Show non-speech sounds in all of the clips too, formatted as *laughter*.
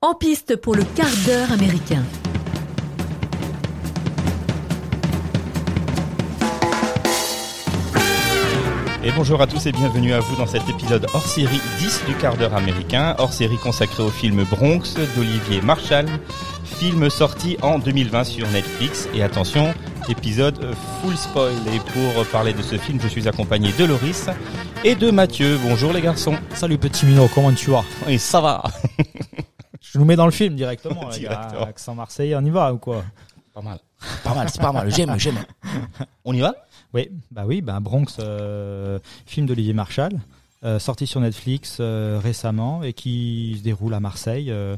En piste pour le quart d'heure américain. Et bonjour à tous et bienvenue à vous dans cet épisode hors série 10 du quart d'heure américain, hors série consacré au film Bronx d'Olivier Marshall, film sorti en 2020 sur Netflix. Et attention, épisode full spoil. Et pour parler de ce film, je suis accompagné de Loris et de Mathieu. Bonjour les garçons. Salut petit minot, comment tu vas? Et ça va *laughs* nous mets dans le film directement. *laughs* Directement. Accent marseillais, on y va ou quoi? Pas mal. Pas mal, c'est pas mal. J'aime, j'aime. On y va? Oui, bah oui, bah Bronx, euh, film d'Olivier Marshall, euh, sorti sur Netflix euh, récemment et qui se déroule à Marseille euh,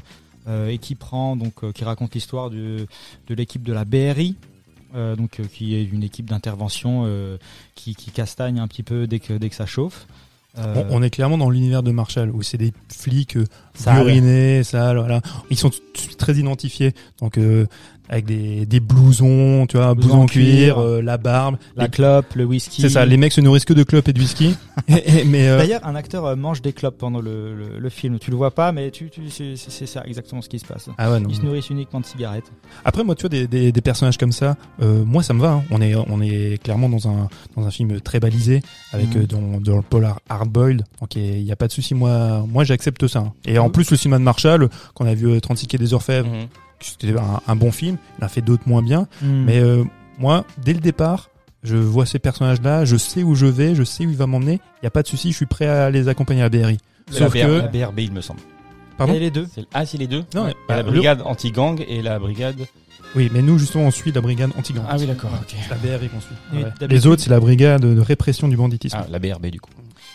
et qui prend donc qui raconte l'histoire de, de l'équipe de la BRI. donc qui est une équipe d'intervention qui, qui castagne un petit peu dès que dès que ça chauffe. Euh, On, on est clairement dans l'univers de Marshall où c'est des flics euh, sales, voilà. Ils sont très identifiés. Donc euh, avec des, des blousons, tu vois, Blousons en cuir, euh, la barbe. la Les- clope, le whisky. C'est ça, les mecs se nourrissent que de clopes et de whisky. *laughs* Et- et- mais euh, D'ailleurs, un acteur euh, mange des clopes pendant le, le, le film. Tu le vois pas, mais tu, tu, c'est c'est ça exactement ce qui se passe. ah ouais, non. Ils se nourrissent uniquement de cigarettes. Après moi tu vois des, des, des personnages comme ça, euh, moi ça me va. hein. On est on est clairement dans un dans un film très balisé avec Mhm. euh, dans, dans le polar hardboiled. Donc il y a pas de souci moi moi j'accepte ça. hein. Et en Mhm. plus le cinéma de Marshall qu'on a vu euh, 36 quai des Orfèvres, c'était un, un bon film. Il en a fait d'autres moins bien. Hmm. Mais euh, moi, dès le départ, je vois ces personnages-là, je sais où je vais, je sais où il va m'emmener. Il n'y a pas de souci, je suis prêt à les accompagner à BRI. La, Sauf BR- que, la BRB, il me semble. pardon. Et les deux. C'est- Ah, c'est les deux Non, Ouais. a la bah, brigade anti-gang et la brigade. Oui, mais nous justement, on suit la brigade anti-gang. Ah oui, d'accord, la BRI qu'on suit. Ouais. Les autres, c'est la brigade de répression du banditisme. Ah, la BRB du coup.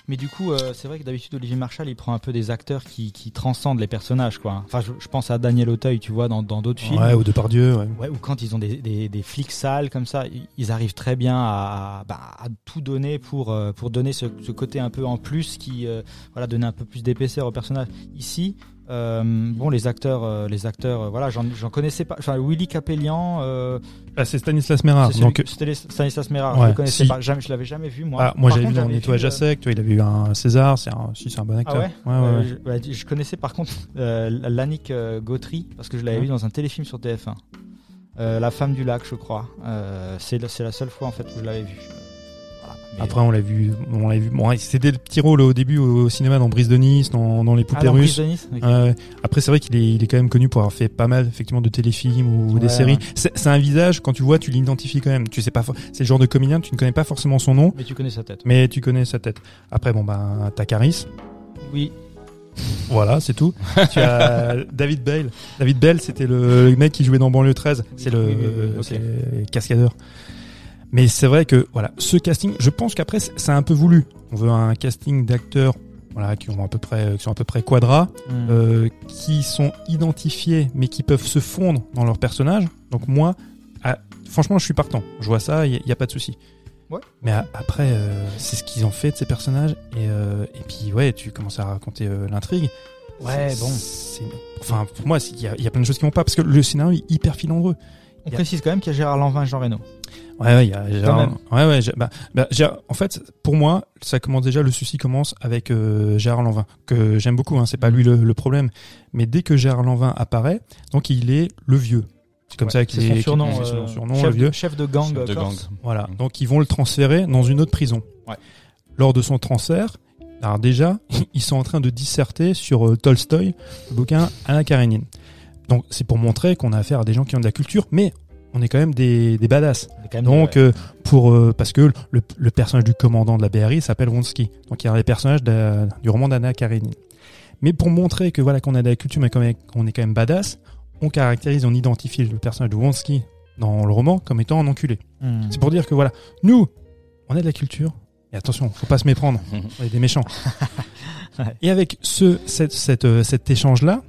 Mais du coup, euh, c'est vrai que d'habitude, Olivier Marshall, il prend un peu des acteurs qui, qui transcendent les personnages, quoi. Enfin, je, je pense à Daniel Auteuil, tu vois, dans d'autres films. ouais, ou Depardieu. Ouais. Ouais, ou quand ils ont des, des, des flics sales comme ça, ils- ils arrivent très bien à, bah, à tout donner pour, euh, pour donner ce, ce côté un peu en plus qui, euh, voilà, donner un peu plus d'épaisseur au personnage. Ici, euh, bon, les acteurs, euh, les acteurs, euh, voilà, j'en connaissais pas. Enfin, Willy Capellian, Ah, c'est Stanislas Mérard. Donc, c'était Stanislas Mérard, je le connaissais si. pas, jamais, je l'avais jamais vu moi. ah, moi j'avais vu j'avais Nettoyage à sec, tu vois, il avait eu un César, c'est un, si, c'est un bon Ah acteur. ouais, ouais, ouais, ouais. je, connaissais par contre Lannick Gautry parce que je l'avais vu dans un téléfilm sur TF1. Euh, la femme du lac, je crois. C'est la- c'est la seule fois en fait où je l'avais vu. Après, on l'a vu, on l'a vu. Bon, c'était des petits rôles au début au cinéma dans Brise de Nice, dans, dans les Ah, poupées russes. De Nice. Après, c'est vrai qu'il est, il est quand même connu pour avoir fait pas mal, effectivement, de téléfilms ou Ouais, des séries. ouais. C'est un visage, quand tu le vois, tu l'identifies quand même. Tu sais pas, c'est le genre de comédien, tu ne connais pas forcément son nom, Mais tu connais sa tête. mais tu connais sa tête. Après, bon, ben, t'as Caris. Oui. Voilà, c'est tout. *laughs* tu as David Bale. David Bale, c'était le, le mec qui jouait dans Banlieue 13. C'est le, oui, oui, oui, ok. c'est le cascadeur. Mais c'est vrai que, voilà, ce casting, je pense qu'après, c'est un peu voulu. On veut un casting d'acteurs, voilà, qui ont à peu près, qui sont à peu près quadras. Hmm. euh, qui sont identifiés mais qui peuvent se fondre dans leur personnage. Donc moi, ah, franchement, je suis partant. Je vois ça, il n'y a, pas de souci. Ouais. Mais a- après, euh, c'est ce qu'ils ont fait de ces personnages. Et, euh, et puis, ouais, tu commences à raconter euh, l'intrigue. Ouais, bon. c'est- Enfin, pour moi, il y, a- il y a plein de choses qui vont pas. Parce que le scénario est hyper filandreux. On a- précise quand même qu'il y a Gérard Lanvin et Jean Reno. Ouais, ouais, il y a ouais, ouais, j'ai- bah, bah, Gérard- en fait, pour moi, ça commence déjà, le souci commence avec euh, Gérard Lanvin, que j'aime beaucoup, hein, c'est pas lui le, le problème. Mais dès que Gérard Lanvin apparaît, donc il est le vieux. C'est comme Ouais, ça qu'il c'est est son surnom. qu'il- c'est son euh, surnom, chef, le vieux. de, chef de gang. Chef euh, de gang. Voilà. Mhm. Donc ils vont le transférer dans une autre prison. Ouais. Lors de son transfert, alors déjà, *laughs* ils sont en train de disserter sur euh, Tolstoï, le bouquin Anna Karenine. Donc c'est pour montrer qu'on a affaire à des gens qui ont de la culture, mais on est quand même des, des badass. Même- Donc ouais. euh, pour euh, parce que le, le personnage du commandant de la BRI s'appelle Wonsky. Donc il y a les personnages du roman d'Anna Karenine. Mais pour montrer que voilà qu'on a de la culture mais qu'on est, est quand même badass, on caractérise, on identifie le personnage de Wonsky dans le roman comme étant un enculé. Hmm. C'est pour dire que voilà, nous, on a de la culture. Et attention, faut pas se méprendre. *laughs* On est des méchants. Ouais. Et avec ce, cette, cette, euh, cet échange-là,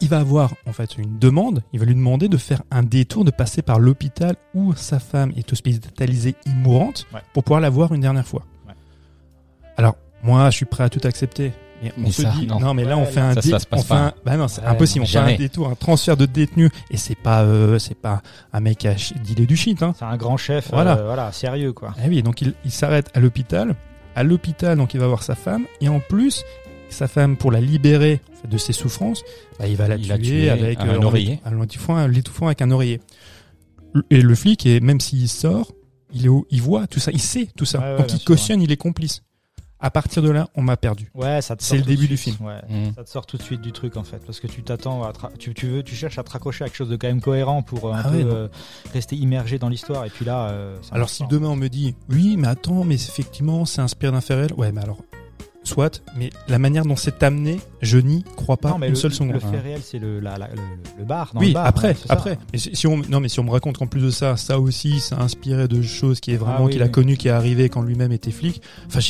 il va avoir en fait une demande. Il va lui demander de faire un détour, de passer par l'hôpital où sa femme est hospitalisée mourante Ouais. pour pouvoir la voir une dernière fois. Ouais. Alors, moi, je suis prêt à tout accepter. Mais on Mais se ça, dit, non. non. mais là, on Ouais, fait un, ça, dé- ça se passe on fait pas. un- bah non, c'est Ouais, impossible. On fait un détour, un transfert de détenu, et c'est pas, euh, c'est pas un mec qui a ch- dealé du shit, hein. C'est un grand chef. Voilà. euh, voilà, sérieux quoi. Ah oui, donc il, il s'arrête à l'hôpital. À l'hôpital, donc il va voir sa femme. Et en plus, sa femme pour la libérer de ses souffrances, bah, il va la Il tuer, l'a avec un en oreiller. en l'étouffant, en l'étouffant avec un oreiller. Le- Et le flic, et même s'il sort, il, est au- il voit tout ça, il sait tout ça. Ouais, ouais, Donc il sûr, cautionne, il est complice. À partir de là, on m'a perdu. Ouais, ça te C'est le début du film. ouais. Mm. Ça te sort tout de suite du truc en fait, parce que tu t'attends, à tu, tu veux, tu cherches à te raccrocher à quelque chose de quand même cohérent pour euh, un Ah peu ouais, non. euh, rester immergé dans l'histoire. Et puis là, euh, Alors si demain on me dit oui mais attends mais effectivement c'est inspiré d'un fait réel ouais mais alors soit mais la manière dont c'est amené je n'y crois pas non, mais une le, seule seconde. le fait réel, c'est le, la- la- le, le bar. Dans oui le bar, après hein, ça. après mais si, on non mais si on me raconte qu'en plus de ça ça aussi ça a inspiré de choses qui est vraiment Ah oui, qu'il a oui. connu qui est arrivé quand lui-même était flic enfin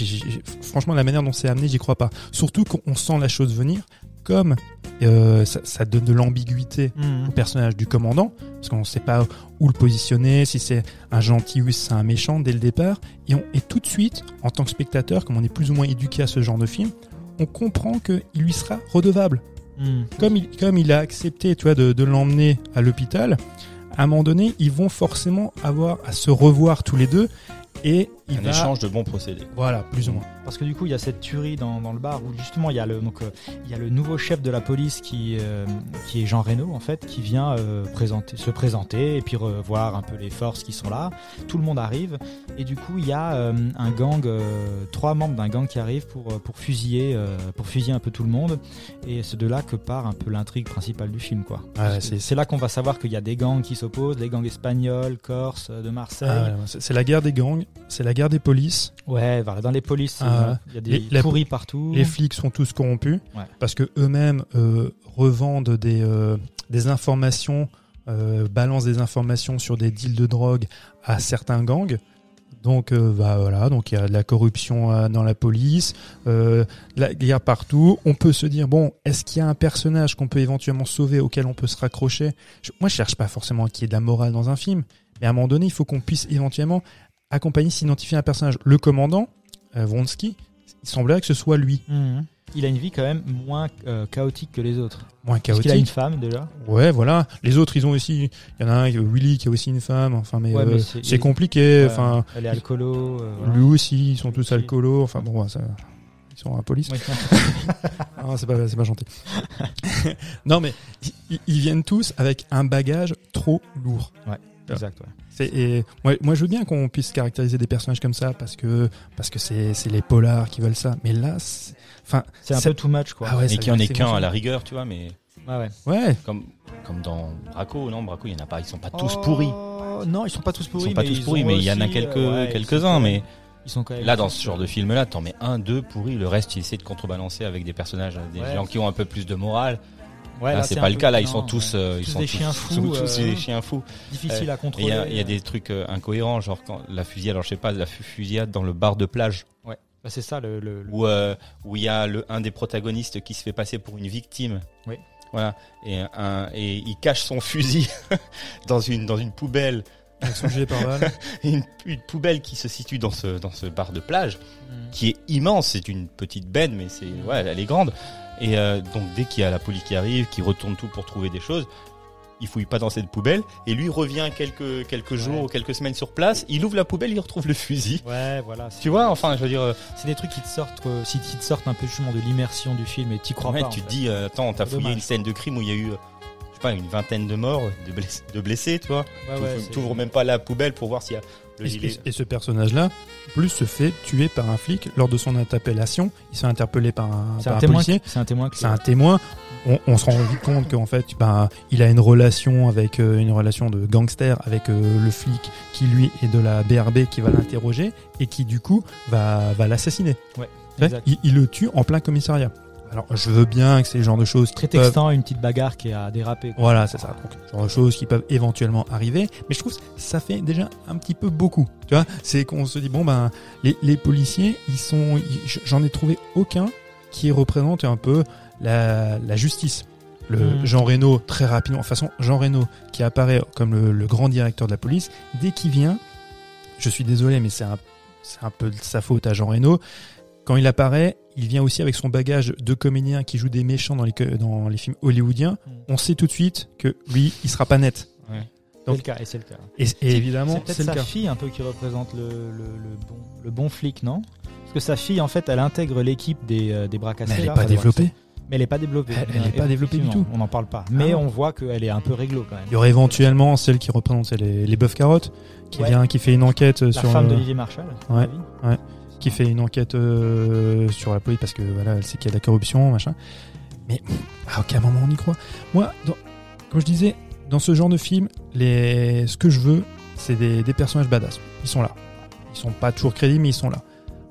franchement la manière dont c'est amené j'y crois pas surtout qu'on sent la chose venir comme euh, ça, ça donne de l'ambiguïté Mhm. au personnage du commandant, parce qu'on ne sait pas où le positionner, si c'est un gentil ou si c'est un méchant dès le départ. Et, on, et tout de suite, en tant que spectateur, comme on est plus ou moins éduqué à ce genre de film, on comprend qu'il lui sera redevable. Mhm. Comme il, comme il a accepté tu vois, de, de l'emmener à l'hôpital, à un moment donné, ils vont forcément avoir à se revoir tous les deux. Et il Un va... échange de bons procédés. Voilà, plus ou moins. Parce que du coup, il y a cette tuerie dans, dans le bar où justement il y a le donc euh, il y a le nouveau chef de la police qui euh, qui est Jean Reno en fait, qui vient euh, présenter, se présenter et puis revoir un peu les forces qui sont là. Tout le monde arrive et du coup il y a un gang, trois membres d'un gang qui arrivent pour pour fusiller pour fusiller un peu tout le monde. Et c'est de là que part un peu l'intrigue principale du film quoi. Ouais, C'est là qu'on va savoir qu'il y a des gangs qui s'opposent, les gangs espagnols, corses, de Marseille. Ah, c'est c'est la guerre des gangs, c'est la guerre des polices. Ouais, voilà, dans les polices, Ah, euh, il y a des les- la- partout. Les flics sont tous corrompus Ouais. parce que eux-mêmes euh, revendent des, euh, des informations, balancent des informations sur des deals de drogue à certains gangs. Donc bah voilà, donc il y a de la corruption dans la police, euh, la guerre partout. On peut se dire bon, est-ce qu'il y a un personnage qu'on peut éventuellement sauver auquel on peut se raccrocher? Je- Moi, je cherche pas forcément qu'il y ait de la morale dans un film, mais à un moment donné, il faut qu'on puisse éventuellement accompagner, s'identifier à un personnage. Le commandant, euh, Vronsky, il semblerait que ce soit lui. Mhm. Il a une vie quand même moins euh, chaotique que les autres. Moins Parce qu'il a une chaotique. femme déjà. Ouais, voilà. Les autres, ils ont aussi. Il y en a un, Willy, qui a aussi une femme. Enfin, mais, Ouais, euh, mais c'est- c'est il- compliqué. Ouais, Enfin, elle est alcoolo. euh, lui aussi, ils sont tous alcoolos. Enfin, bon, ouais, ça, ils sont à la police. Ah, *laughs* c'est pas, c'est pas gentil. *laughs* non, mais ils, ils viennent tous avec un bagage trop lourd. Exact. Ouais. C'est, et moi, moi, je veux bien qu'on puisse caractériser des personnages comme ça parce que parce que c'est, les polars qui veulent ça. Mais là, c'est- enfin, C'est un peu too much quoi. Ah ouais, mais qui en est qu'un à la rigueur, tu vois, mais Ouais, ouais. ouais. comme, comme dans Braco, non, Braco, il y en a pas, ils sont pas tous Oh, pourris. Non, ils sont pas tous Ils pourris. sont pas tous ils pourris, mais il y en a quelques, euh, ouais, ils sont quand mais même- Ils sont quand même. là, dans ce genre de film-là, t'en mets un, deux pourris, le reste, il essaie de contrebalancer avec des personnages, des Ouais. gens qui ont un peu plus de morale. Ouais, là, là, c'est pas le cas, là, ils sont tous, ouais. euh, ils Tous sont des tous, chiens sont fous, tous euh, des chiens fous. Difficile à contrôler. Il y, a, y a des trucs euh, incohérents, genre quand la fusillade, alors je sais pas, la fu- fusillade dans le bar de plage, Bah, c'est ça le. le- le- où euh, où il y a le un des protagonistes qui se fait passer pour une victime. Oui. Voilà. Et un et il cache son fusil *laughs* dans une dans une poubelle, Avec son gilet pare-balles. *laughs* une, une poubelle qui se situe dans ce dans ce bar de plage, Mhm. qui est immense. C'est une petite benne, mais c'est ouais, elle est grande. Et euh, donc dès qu'il y a la police qui arrive, qui retourne tout pour trouver des choses. Il fouille pas dans cette poubelle et lui revient quelques quelques jours Ouais. ou quelques semaines sur place. Il ouvre la poubelle, il retrouve le fusil. Ouais, voilà. Tu vois, enfin, je veux dire, euh, C'est des trucs qui te sortent, euh, si- qui te sortent un peu justement de l'immersion du film et t'y crois ouais, pas. tu te dis, euh, attends, t'as fouillé une scène de crime où il y a eu, euh, je sais pas, une vingtaine de morts, de blessés, de blessés tu vois. Ouais, T'ouvres même pas la poubelle pour voir s'il y a le Et, gilet. et- et ce personnage-là, plus se fait tuer par un flic lors de son interpellation. Il se fait interpeller par un, par un un témoin. policier. C'est un témoin. C'est un témoin. On, on se rend vite compte qu'en fait, ben, il a une relation avec euh, une relation de gangster avec euh, le flic qui lui est de la BRB qui va l'interroger et qui du coup va, va l'assassiner. Ouais. Ouais, Exact. Il, il le tue en plein commissariat. Alors je veux bien que c'est le genre de choses qui Très peuvent- textant, une petite bagarre qui a dérapé. quoi. Voilà, c'est ça. Donc, genre de choses qui peuvent éventuellement arriver. Mais je trouve que ça fait déjà un petit peu beaucoup. Tu vois, c'est qu'on se dit, bon, ben, les, les policiers, ils sont, j'en ai trouvé aucun qui représente un peu la, la justice. Le Mm. Jean Reno, très rapidement, de toute façon, Jean Reno, qui apparaît comme le, le grand directeur de la police, dès qu'il vient, je suis désolé, mais c'est un, c'est un peu de sa faute à Jean Reno. Quand il apparaît, il vient aussi avec son bagage de comédien qui joue des méchants dans les, co- dans les films hollywoodiens. Mm. On sait tout de suite que lui, il sera pas net. C'est Donc- le cas, et c'est le cas. Et, et évidemment, C'est le sa cas. fille un peu qui représente le, le, le bon, le bon flic, non? Parce que sa fille, en fait, elle intègre l'équipe des, euh, des bras cassés. Mais elle est là, pas développée. Mais elle est pas développée. Elle- elle est pas développée du tout. On n'en parle pas. Mais non. on voit qu'elle est un peu réglo quand même. Il y aurait éventuellement celle qui représente les, les bœufs carottes, qui Ouais. vient, qui fait une enquête euh, La sur femme euh, d'Olivier Marshall. mon ouais. Qui fait une enquête euh, sur la police parce que voilà, elle sait qu'il y a de la corruption, machin. Mais à aucun moment on y croit. Moi, dans- comme je disais, dans ce genre de film, les, ce que je veux, c'est des, personnages badass. Ils sont là. Ils sont pas toujours crédibles, mais ils sont là.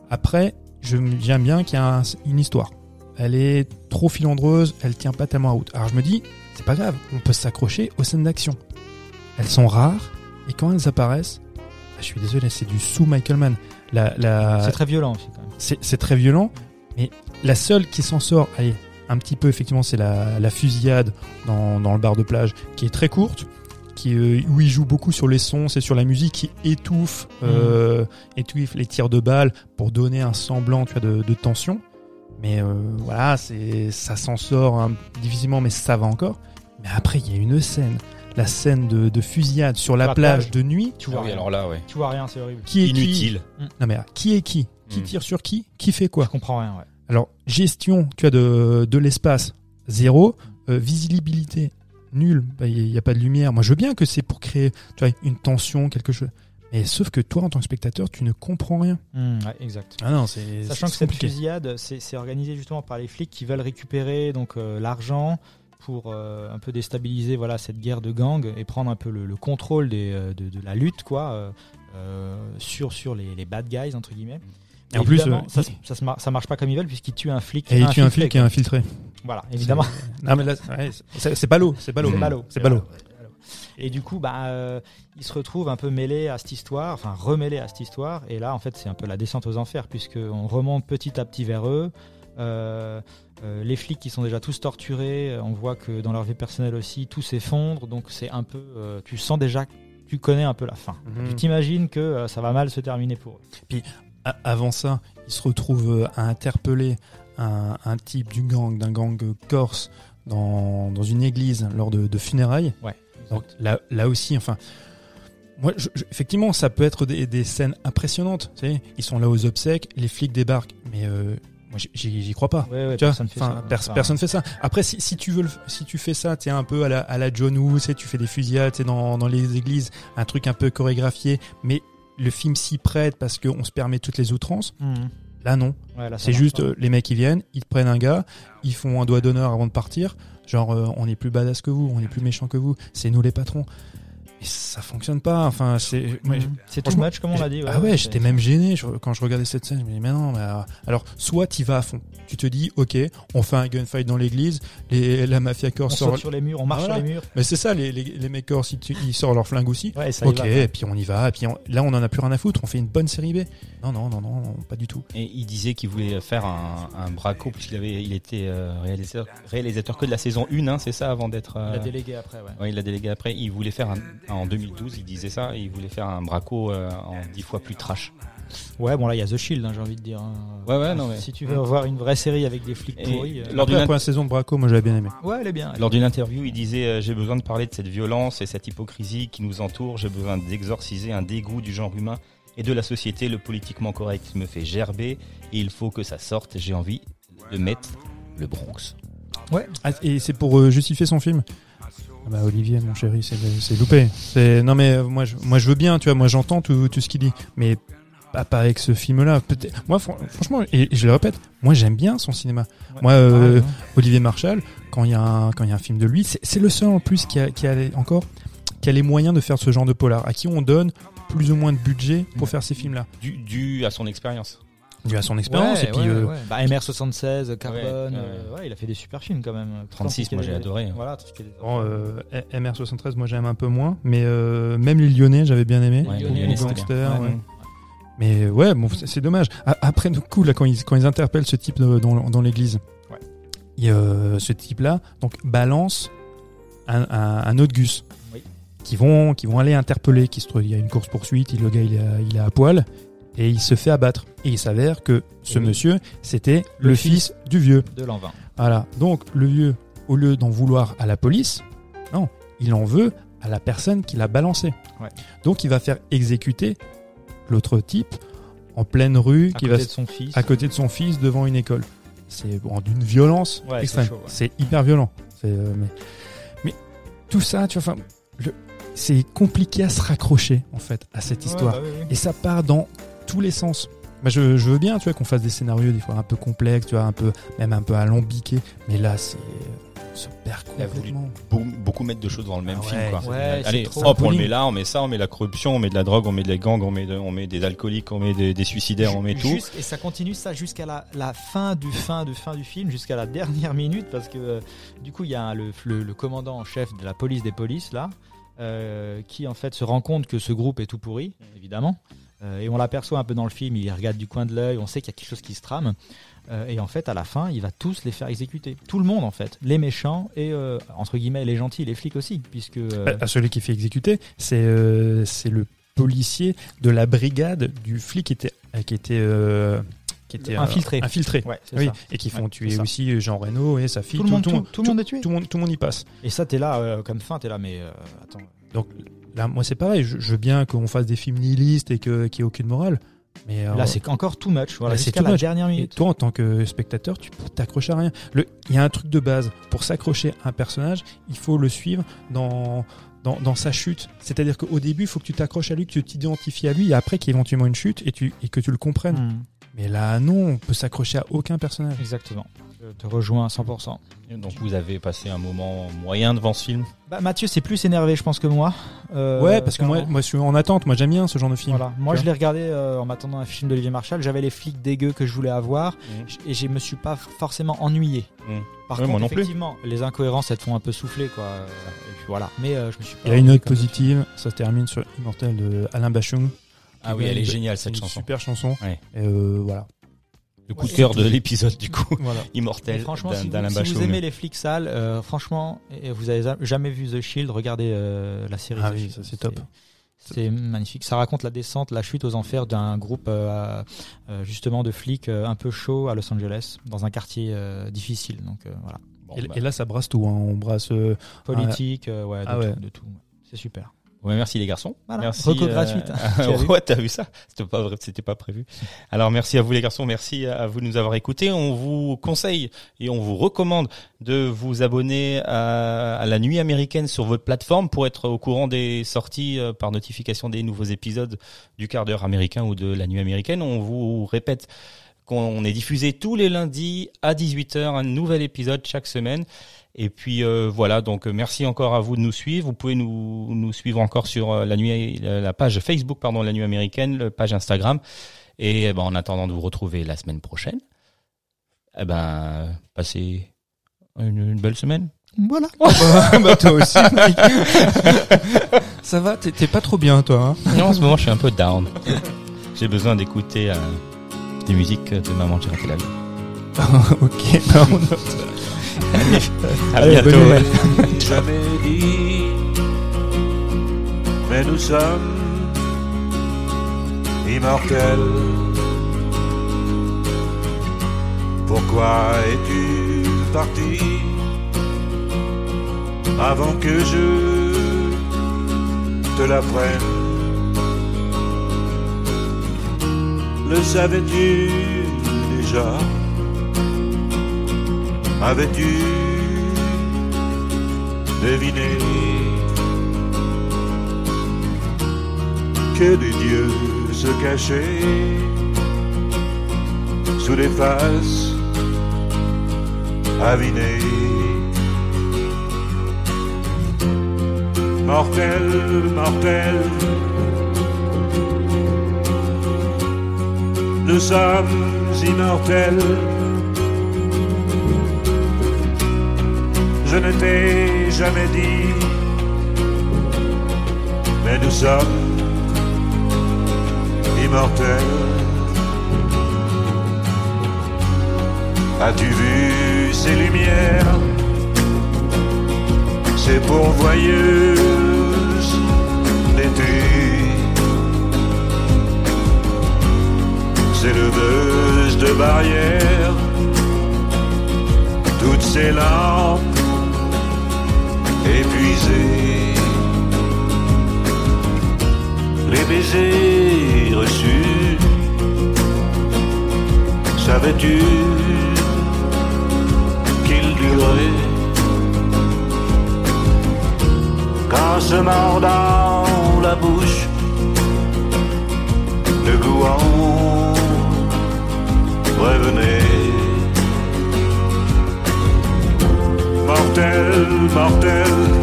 Après, je me- j'aime bien qu'il y a un- une histoire. Elle est trop filandreuse, elle tient pas tellement à route. Alors je me dis, c'est pas grave, on peut s'accrocher aux scènes d'action. Elles sont rares, et quand elles apparaissent, je suis désolé, c'est du sous Michael Mann. La, la, C'est très violent aussi quand même. c'est très violent, mais la seule qui s'en sort, allez, un petit peu effectivement, c'est la, la fusillade dans, dans le bar de plage, qui est très courte, qui, euh, où il joue beaucoup sur les sons, c'est sur la musique qui étouffe, euh, étouffe les tirs de balles pour donner un semblant tu vois, de, de tension. Mais euh, voilà, ça s'en sort hein, difficilement, mais ça va encore. Mais après, il y a une scène, la scène de, de fusillade sur la La plage plage. de nuit. Tu Ah vois oui, rien. alors là, ouais. Tu vois rien, c'est horrible. Qui est qui Inutile. Non mais qui est qui Qui Hmm. tire sur qui Qui fait quoi Je comprends rien. Ouais. alors, gestion, tu as de, de l'espace, zéro. Euh, visibilité, nul. Bah, Il n'y a pas de lumière. Moi, je veux bien que c'est pour créer tu vois, une tension, quelque chose. Mais sauf que toi, en tant que spectateur, tu ne comprends rien. Ouais, exact. Ah non, c'est Sachant que cette fusillade, c'est c'est organisé justement par les flics qui veulent récupérer donc euh, l'argent pour euh, un peu déstabiliser voilà cette guerre de gang et prendre un peu le, le contrôle des, euh, de, de la lutte quoi euh, sur sur les, les bad guys entre guillemets. Et en plus, euh, ça, ça, marche pas comme ils veulent puisqu'ils tuent un flic. Et il tue un flic qui est infiltré. Voilà, évidemment. C'est- Non, mais là, ouais, c'est c'est ballot. C'est. C'est ballot. C'est. Et du coup, bah, euh, il se retrouve un peu mêlé à cette histoire, enfin remêlé à cette histoire. Et là, en fait, c'est un peu la descente aux enfers, puisqu'on remonte petit à petit vers eux. Euh, euh, les flics qui sont déjà tous torturés, euh, on voit que dans leur vie personnelle aussi, tout s'effondre. Donc c'est un peu, euh, tu sens déjà, tu connais un peu la fin. Mhm. Tu t'imagines que ça va mal se terminer pour eux. A- Avant ça, il se retrouve euh, à interpeller un, un type du gang, d'un gang corse, dans, dans une église lors de, de funérailles. Ouais. Donc là, là aussi, enfin, moi, je- je- effectivement, ça peut être des, des scènes impressionnantes. Tu sais, ils sont là aux obsèques, les flics débarquent, mais euh, moi, j'y- crois pas. Ouais, ouais, Tu vois, personne fait ça. pers- Enfin, personne fait ça. Après, si, si tu veux, le- si tu fais ça, tu un peu à la, à la John Woo, tu sais, tu fais des fusillades, dans, dans les églises, un truc un peu chorégraphié, mais le film s'y prête parce qu'on se permet toutes les outrances. Mhm. Là, non. Ouais, C'est juste euh, les mecs qui viennent, ils te prennent un gars, ils font un doigt d'honneur avant de partir. Genre, euh, on est plus badass que vous, on est plus méchant que vous, c'est nous les patrons. Mais ça fonctionne pas. Enfin, c'est. C'est franchement, much, comme on l'a dit. ah ouais, j'étais même gêné je- quand je regardais cette scène. Je me dis, mais non, mais euh, alors, soit tu vas à fond. Tu te dis, ok, on fait un gunfight dans l'église, les, la mafia On corse saute sort. sur les murs, on marche Voilà. sur les murs. Mais c'est ça, les, les, les mecs corse, ils, sortent leur flingue aussi. Ouais, ça y Ok, va. et puis on y va, et puis on- là on en a plus rien à foutre, on fait une bonne série B. Non, non, non, non, pas du tout. Et il disait qu'il voulait faire un, un braco puisqu'il avait, il était euh, réalisateur, réalisateur que de la saison 1, hein, c'est ça, avant d'être. euh, Il a délégué après, ouais. ouais, il l'a délégué après. Il voulait faire un, en 2012, il disait ça. Il voulait faire un braco euh, en dix fois plus trash. Ouais, bon là il y a The Shield, hein, j'ai envie de dire. hein. Ouais, ouais, non, mais- Si tu veux voir une vraie série avec des flics pourris. euh, lors d'une la première saison de Braco, moi j'avais bien aimé. Ouais, elle est bien. elle Lors d'une interview, il disait euh, J'ai besoin de parler de cette violence et cette hypocrisie qui nous entoure. J'ai besoin d'exorciser un dégoût du genre humain et de la société. Le politiquement correct me fait gerber et il faut que ça sorte. J'ai envie de mettre le Bronx. Ah, et c'est pour euh, justifier son film? Ah bah Olivier, mon chéri, c'est c'est loupé. C'est non mais euh, moi je, moi je veux bien, tu vois, moi j'entends tout, tout ce qu'il dit, mais pas, pas avec ce film-là. Peut-être- Moi fran- franchement, et, et je le répète, moi j'aime bien son cinéma. Ouais. Moi, euh, Ouais, ouais. Olivier Marshall, quand il y a un, quand il y a un film de lui, c'est c'est le seul en plus qui a, qui a les- encore qui a les moyens de faire ce genre de polar, à qui on donne plus ou moins de budget pour faire ces films-là, Dû, dû à son expérience. Dû à son expérience Ouais, et puis ouais, euh, ouais. Bah, MR76, Carbone, euh, ouais, il a fait des super films quand même. 36, moi, j'ai adoré. Voilà, des Bon, euh, MR73, moi j'aime un peu moins, mais euh, même les Lyonnais, j'avais bien aimé. Lyonnais. Ouais. Mais ouais, bon, c'est dommage. Après, du coup, là, quand ils, quand ils interpellent ce type de- dans, dans l'église, euh, ce type-là, donc balance un, un, un autre Gus. Oui. Qui vont, qui vont aller interpeller, qui se trouve, il y a une course poursuite, le gars il est, à- il est à poil et il se fait abattre. Et il s'avère que ce oui. monsieur, c'était le, Le fils du vieux. De 20. Voilà. Donc le vieux, au lieu d'en vouloir à la police, non, il en veut à la personne qui l'a balancé. Ouais. Donc il va faire exécuter l'autre type en pleine rue, à qui côté va de son fils. à côté de son fils devant une école. C'est bon, d'une violence Ouais, extrême. ouais. C'est hyper violent. Euh, mais, mais tout ça, tu vois, c'est compliqué à se raccrocher en fait à cette histoire. bah oui, oui. Et ça part dans tous les sens. Bah, je, je veux bien, tu vois, qu'on fasse des scénarios des fois un peu complexes, tu vois, un peu, même un peu alambiqués. Mais là, c'est, on se perd Il a voulu complètement. Beaucoup, mettre de choses dans le même Ah film. Quoi. ouais, Allez, hop, on le met là, on met ça, on met la corruption, on met de la drogue, on met des gangs, on met, de- on met des alcooliques, on met des, des suicidaires, on met tout. Et ça continue ça jusqu'à la, la fin du fin du fin du film, jusqu'à la dernière minute, parce que euh, du coup il y a un- le, le- le commandant en chef de la police des polices là, euh, qui en fait se rend compte que ce groupe est tout pourri, évidemment, Euh, et on l'aperçoit un peu dans le film. Il regarde du coin de l'œil, on sait qu'il y a quelque chose qui se trame, Euh, et en fait à la fin il va tous les faire exécuter, tout le monde en fait, les méchants et euh, entre guillemets les gentils, les flics aussi, puisque Bah, à celui qui fait exécuter, c'est le policier de la brigade du flic qui était qui était qui était Infiltré. infiltré. ouais, c'est Oui, ça. et qui font Ouais, tuer aussi Jean Reno et sa fille. Tout le monde, tout, tout le monde est tué. tout le monde, tout le monde y passe. Et ça, t'es là comme fin, t'es là, mais attends. Donc là, moi, c'est pareil. Je, je veux bien qu'on fasse des films nihilistes et que- qu'il n'y ait aucune morale. Mais euh, Là, c'est encore too much. Voilà, Là, c'est la much. dernière et minute. toi, en tant que spectateur, tu peux t'accrocher à rien. Il y a un truc de base. Pour s'accrocher à un personnage, il faut le suivre dans, dans, dans sa chute. C'est-à-dire qu'au début, il faut que tu t'accroches à lui, que tu t'identifies à lui, et après qu'il y ait éventuellement une chute et, tu, et que tu le comprennes. Hmm, Mais là, non, on peut s'accrocher à aucun personnage. Exactement. Je te rejoins à 100%. Donc vous avez passé un moment moyen devant ce film. Bah, Mathieu, c'est plus énervé, je pense, que moi. Euh, ouais, parce que moi, moi, je suis en attente. Moi, j'aime bien ce genre de film. Voilà. Moi, je l'ai regardé euh, en m'attendant à un film d'Olivier Marshall. J'avais les flics dégueux que je voulais avoir Mhm. et je me suis pas forcément ennuyé. Mhm. Par contre, moi non plus. effectivement, les incohérences, elles te font un peu souffler, quoi. Et puis voilà. Mais euh, je me suis pas. Il y a une note positive. Ça se termine sur Immortel de Alain Bachung. Ah oui, elle est géniale cette chanson. Super chanson. Ouais. Et euh, voilà. Le coup de cœur de l'épisode du coup. Voilà. Immortel franchement, si, vous, si aimez les flics sales, euh, franchement, et vous avez jamais vu The Shield, regardez euh, la série. Ah The oui, Shield. ça, c'est top. C'est magnifique. Ça raconte la descente, la chute aux enfers d'un groupe euh, justement de flics euh, un peu chauds à Los Angeles, dans un quartier euh, difficile. Donc euh, voilà, Bon, et, bah, et là, ça brasse tout. Hein. On brasse. euh, politique, euh, ouais, de Ah tout, ouais. de tout. C'est super. Ouais, merci les garçons. Voilà, Merci. reco gratuite. *laughs* As vu ouais, t'as vu ça? C'était pas vrai, c'était pas prévu. Alors merci à vous les garçons, merci à vous de nous avoir écoutés. On vous conseille et on vous recommande de vous abonner à, à la Nuit américaine sur votre plateforme pour être au courant des sorties euh, par notification des nouveaux épisodes du quart d'heure américain ou de la Nuit américaine. On vous répète qu'on est diffusé tous les lundis à 18h, un nouvel épisode chaque semaine. Et puis euh, voilà, donc euh, merci encore à vous de nous suivre. Vous pouvez nous, nous suivre encore sur euh, la nuit, la page Facebook pardon, la nuit américaine, la page Instagram. Et eh ben, en attendant de vous retrouver la semaine prochaine, eh ben passez une, une belle semaine. Voilà. *laughs* bah, toi aussi, Mike. *laughs* ça va, t'es t'es pas trop bien, toi. Hein? Non, en ce moment, je suis un peu down. J'ai besoin d'écouter euh, des musiques de Maman j'ai raté la vie. *laughs* ok, bah, on note. À Allez, bonne bientôt. nouvelle. *laughs* jamais dit, mais nous sommes immortels. Pourquoi es-tu parti avant que je te l'apprenne? Le savais-tu déjà? Avais-tu deviné que des dieux se cachaient sous les faces avinées? Mortel, mortel, nous sommes immortels. Je ne t'ai jamais dit, mais nous sommes immortels. As-tu vu ces lumières, ces pourvoyeuses d'été Ces leveuses de barrières, toutes ces lampes les baisers reçus savais-tu qu'il durait Qu'en se mordant la bouche, le gouan revenait. Mortel, mortel,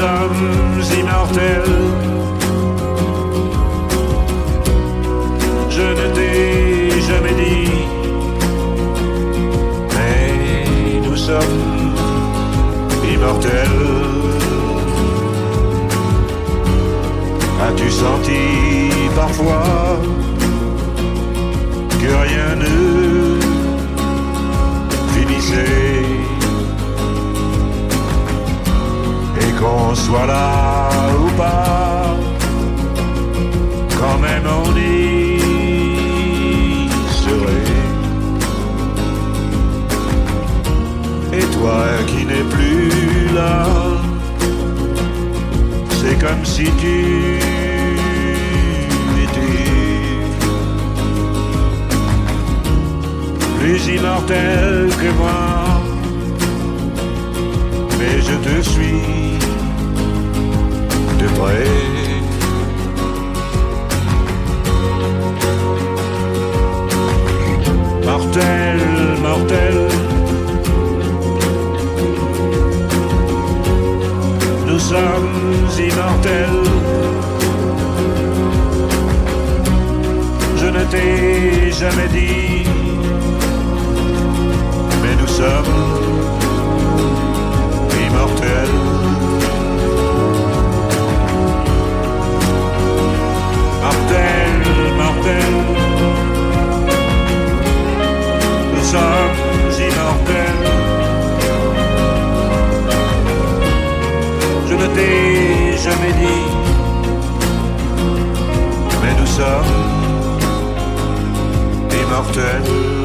sommes immortels. Je ne t'ai jamais dit, mais nous sommes immortels. As-tu senti parfois que rien ne finissait? Qu'on soit là ou pas, quand même on y serait. Et toi qui n'es plus là, c'est comme si tu étais plus immortel que moi. Mais je te suis de près. Mortel, mortel. Nous sommes immortels. Je ne t'ai jamais dit, mais nous sommes mais nous sommes immortels.